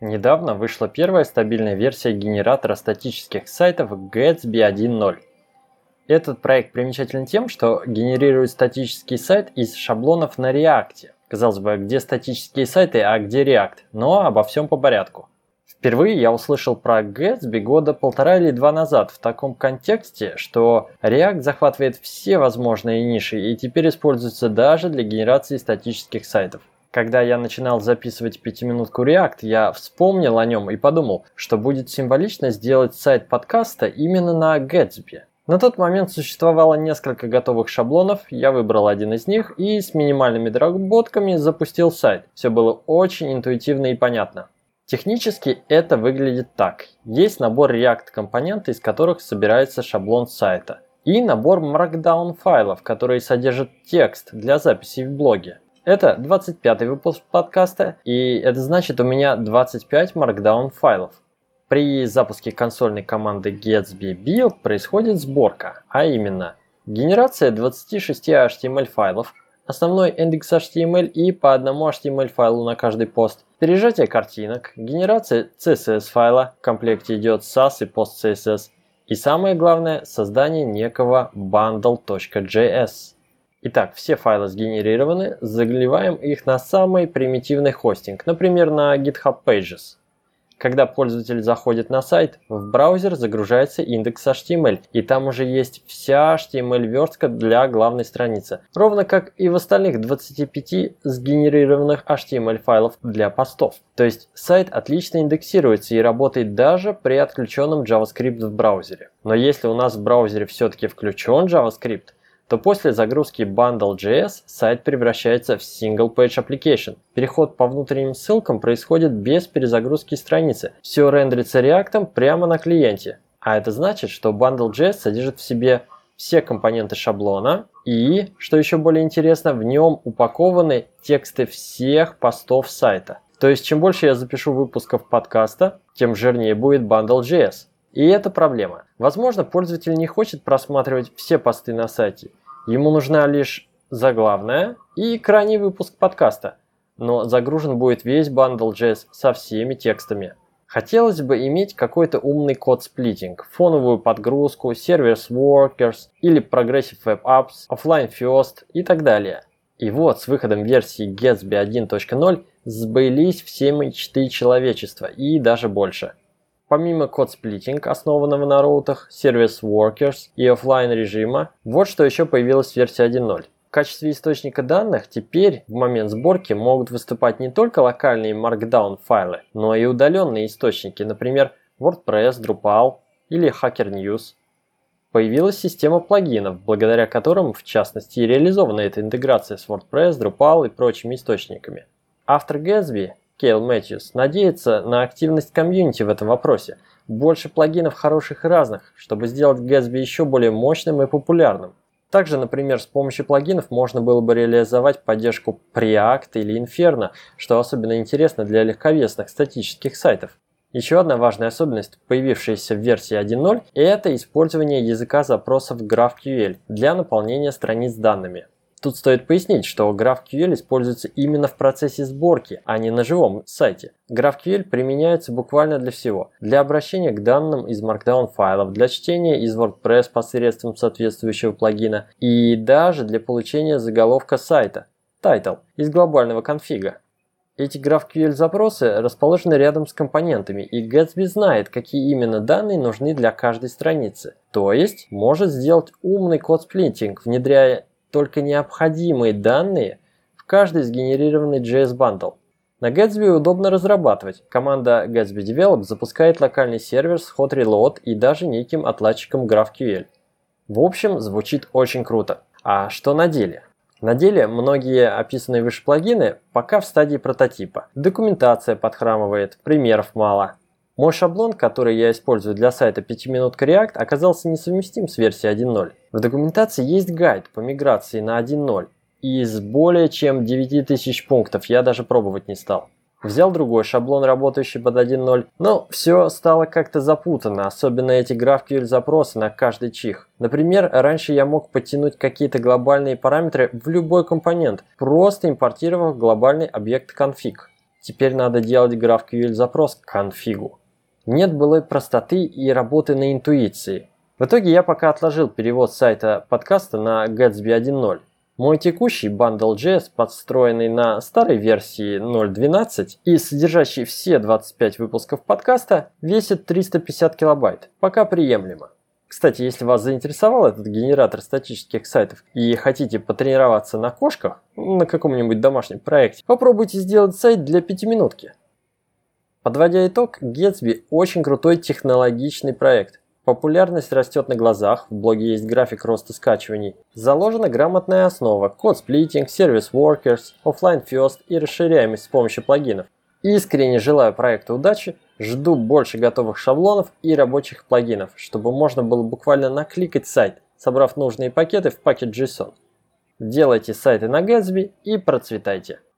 Недавно вышла первая стабильная версия генератора статических сайтов Gatsby 1.0. Этот проект примечателен тем, что генерирует статический сайт из шаблонов на React. Казалось бы, где статические сайты, а где React, но обо всем по порядку. Впервые я услышал про Gatsby года полтора или два назад в таком контексте, что React захватывает все возможные ниши и теперь используется даже для генерации статических сайтов. Когда я начинал записывать пятиминутку React, я вспомнил о нем и подумал, что будет символично сделать сайт подкаста именно на Gatsby. На тот момент существовало несколько готовых шаблонов, я выбрал один из них и с минимальными доработками запустил сайт. Все было очень интуитивно и понятно. Технически это выглядит так. Есть набор React компоненты, из которых собирается шаблон сайта. И набор Markdown файлов, которые содержат текст для записи в блоге. Это 25 выпуск подкаста, и это значит у меня 25 Markdown файлов. При запуске консольной команды gatsby build происходит сборка, а именно генерация 26 HTML файлов, основной индекс HTML и по одному HTML файлу на каждый пост, пережатие картинок, генерация CSS файла, в комплекте идет SAS и PostCSS, и самое главное создание некого bundle.js. Итак, все файлы сгенерированы, заливаем их на самый примитивный хостинг, например, на GitHub Pages. Когда пользователь заходит на сайт, в браузер загружается индекс HTML, и там уже есть вся HTML-верстка для главной страницы, ровно как и в остальных 25 сгенерированных HTML-файлов для постов. То есть сайт отлично индексируется и работает даже при отключенном JavaScript в браузере. Но если у нас в браузере все-таки включен JavaScript, то после загрузки Bundle.js сайт превращается в Single Page Application. Переход по внутренним ссылкам происходит без перезагрузки страницы. Все рендерится React прямо на клиенте. А это значит, что Bundle.js содержит в себе все компоненты шаблона и, что еще более интересно, в нем упакованы тексты всех постов сайта. То есть, чем больше я запишу выпусков подкаста, тем жирнее будет Bundle.js. И это проблема. Возможно, пользователь не хочет просматривать все посты на сайте. Ему нужна лишь заглавная и крайний выпуск подкаста. Но загружен будет весь bundle JS со всеми текстами. Хотелось бы иметь какой-то умный code splitting, фоновую подгрузку, service workers или progressive web apps, offline first и так далее. И вот с выходом версии Gatsby 1.0 сбылись все мечты человечества и даже больше. Помимо код-сплитинг, основанного на роутах, сервис Workers и офлайн режима, вот что еще появилась в версии 1.0. В качестве источника данных теперь в момент сборки могут выступать не только локальные Markdown файлы, но и удаленные источники, например, WordPress, Drupal или Hacker News. Появилась система плагинов, благодаря которым, в частности, реализована эта интеграция с WordPress, Drupal и прочими источниками. Автор Gatsby Кейл Мэтьюс надеется на активность комьюнити в этом вопросе, больше плагинов хороших и разных, чтобы сделать Gatsby еще более мощным и популярным. Также, например, с помощью плагинов можно было бы реализовать поддержку Preact или Inferno, что особенно интересно для легковесных статических сайтов. Еще одна важная особенность, появившаяся в версии 1.0, это использование языка запросов GraphQL для наполнения страниц данными. Тут стоит пояснить, что GraphQL используется именно в процессе сборки, а не на живом сайте. GraphQL применяется буквально для всего. Для обращения к данным из Markdown файлов, для чтения из WordPress посредством соответствующего плагина и даже для получения заголовка сайта, title, из глобального конфига. Эти GraphQL запросы расположены рядом с компонентами, и Gatsby знает, какие именно данные нужны для каждой страницы. То есть, может сделать умный код-сплитинг, внедряя только необходимые данные в каждый сгенерированный JS- bundle. На Gatsby удобно разрабатывать. Команда Gatsby develop запускает локальный сервер с hot reload и даже неким отладчиком GraphQL. В общем, звучит очень круто. А что на деле? На деле многие описанные выше плагины пока в стадии прототипа. Документация подхрамывает, примеров мало. Мой шаблон, который я использую для сайта 5 минутка React, оказался несовместим с версией 1.0. В документации есть гайд по миграции на 1.0. И из более чем 9000 пунктов я даже пробовать не стал. Взял другой шаблон, работающий под 1.0, но все стало как-то запутано, особенно эти GraphQL запросы на каждый чих. Например, раньше я мог подтянуть какие-то глобальные параметры в любой компонент, просто импортировав глобальный объект config. Теперь надо делать GraphQL запрос к конфигу. Нет былой простоты и работы на интуиции. В итоге я пока отложил перевод сайта подкаста на Gatsby 1.0. Мой текущий Bundle.js, подстроенный на старой версии 0.12 и содержащий все 25 выпусков подкаста, весит 350 килобайт. Пока приемлемо. Кстати, если вас заинтересовал этот генератор статических сайтов и хотите потренироваться на кошках на каком-нибудь домашнем проекте, попробуйте сделать сайт для пятиминутки. Подводя итог, Gatsby очень крутой технологичный проект. Популярность растет на глазах, в блоге есть график роста скачиваний. Заложена грамотная основа, код сплитинг, сервис workers, офлайн first и расширяемость с помощью плагинов. Искренне желаю проекту удачи, жду больше готовых шаблонов и рабочих плагинов, чтобы можно было буквально накликать сайт, собрав нужные пакеты в пакет JSON. Делайте сайты на Gatsby и процветайте!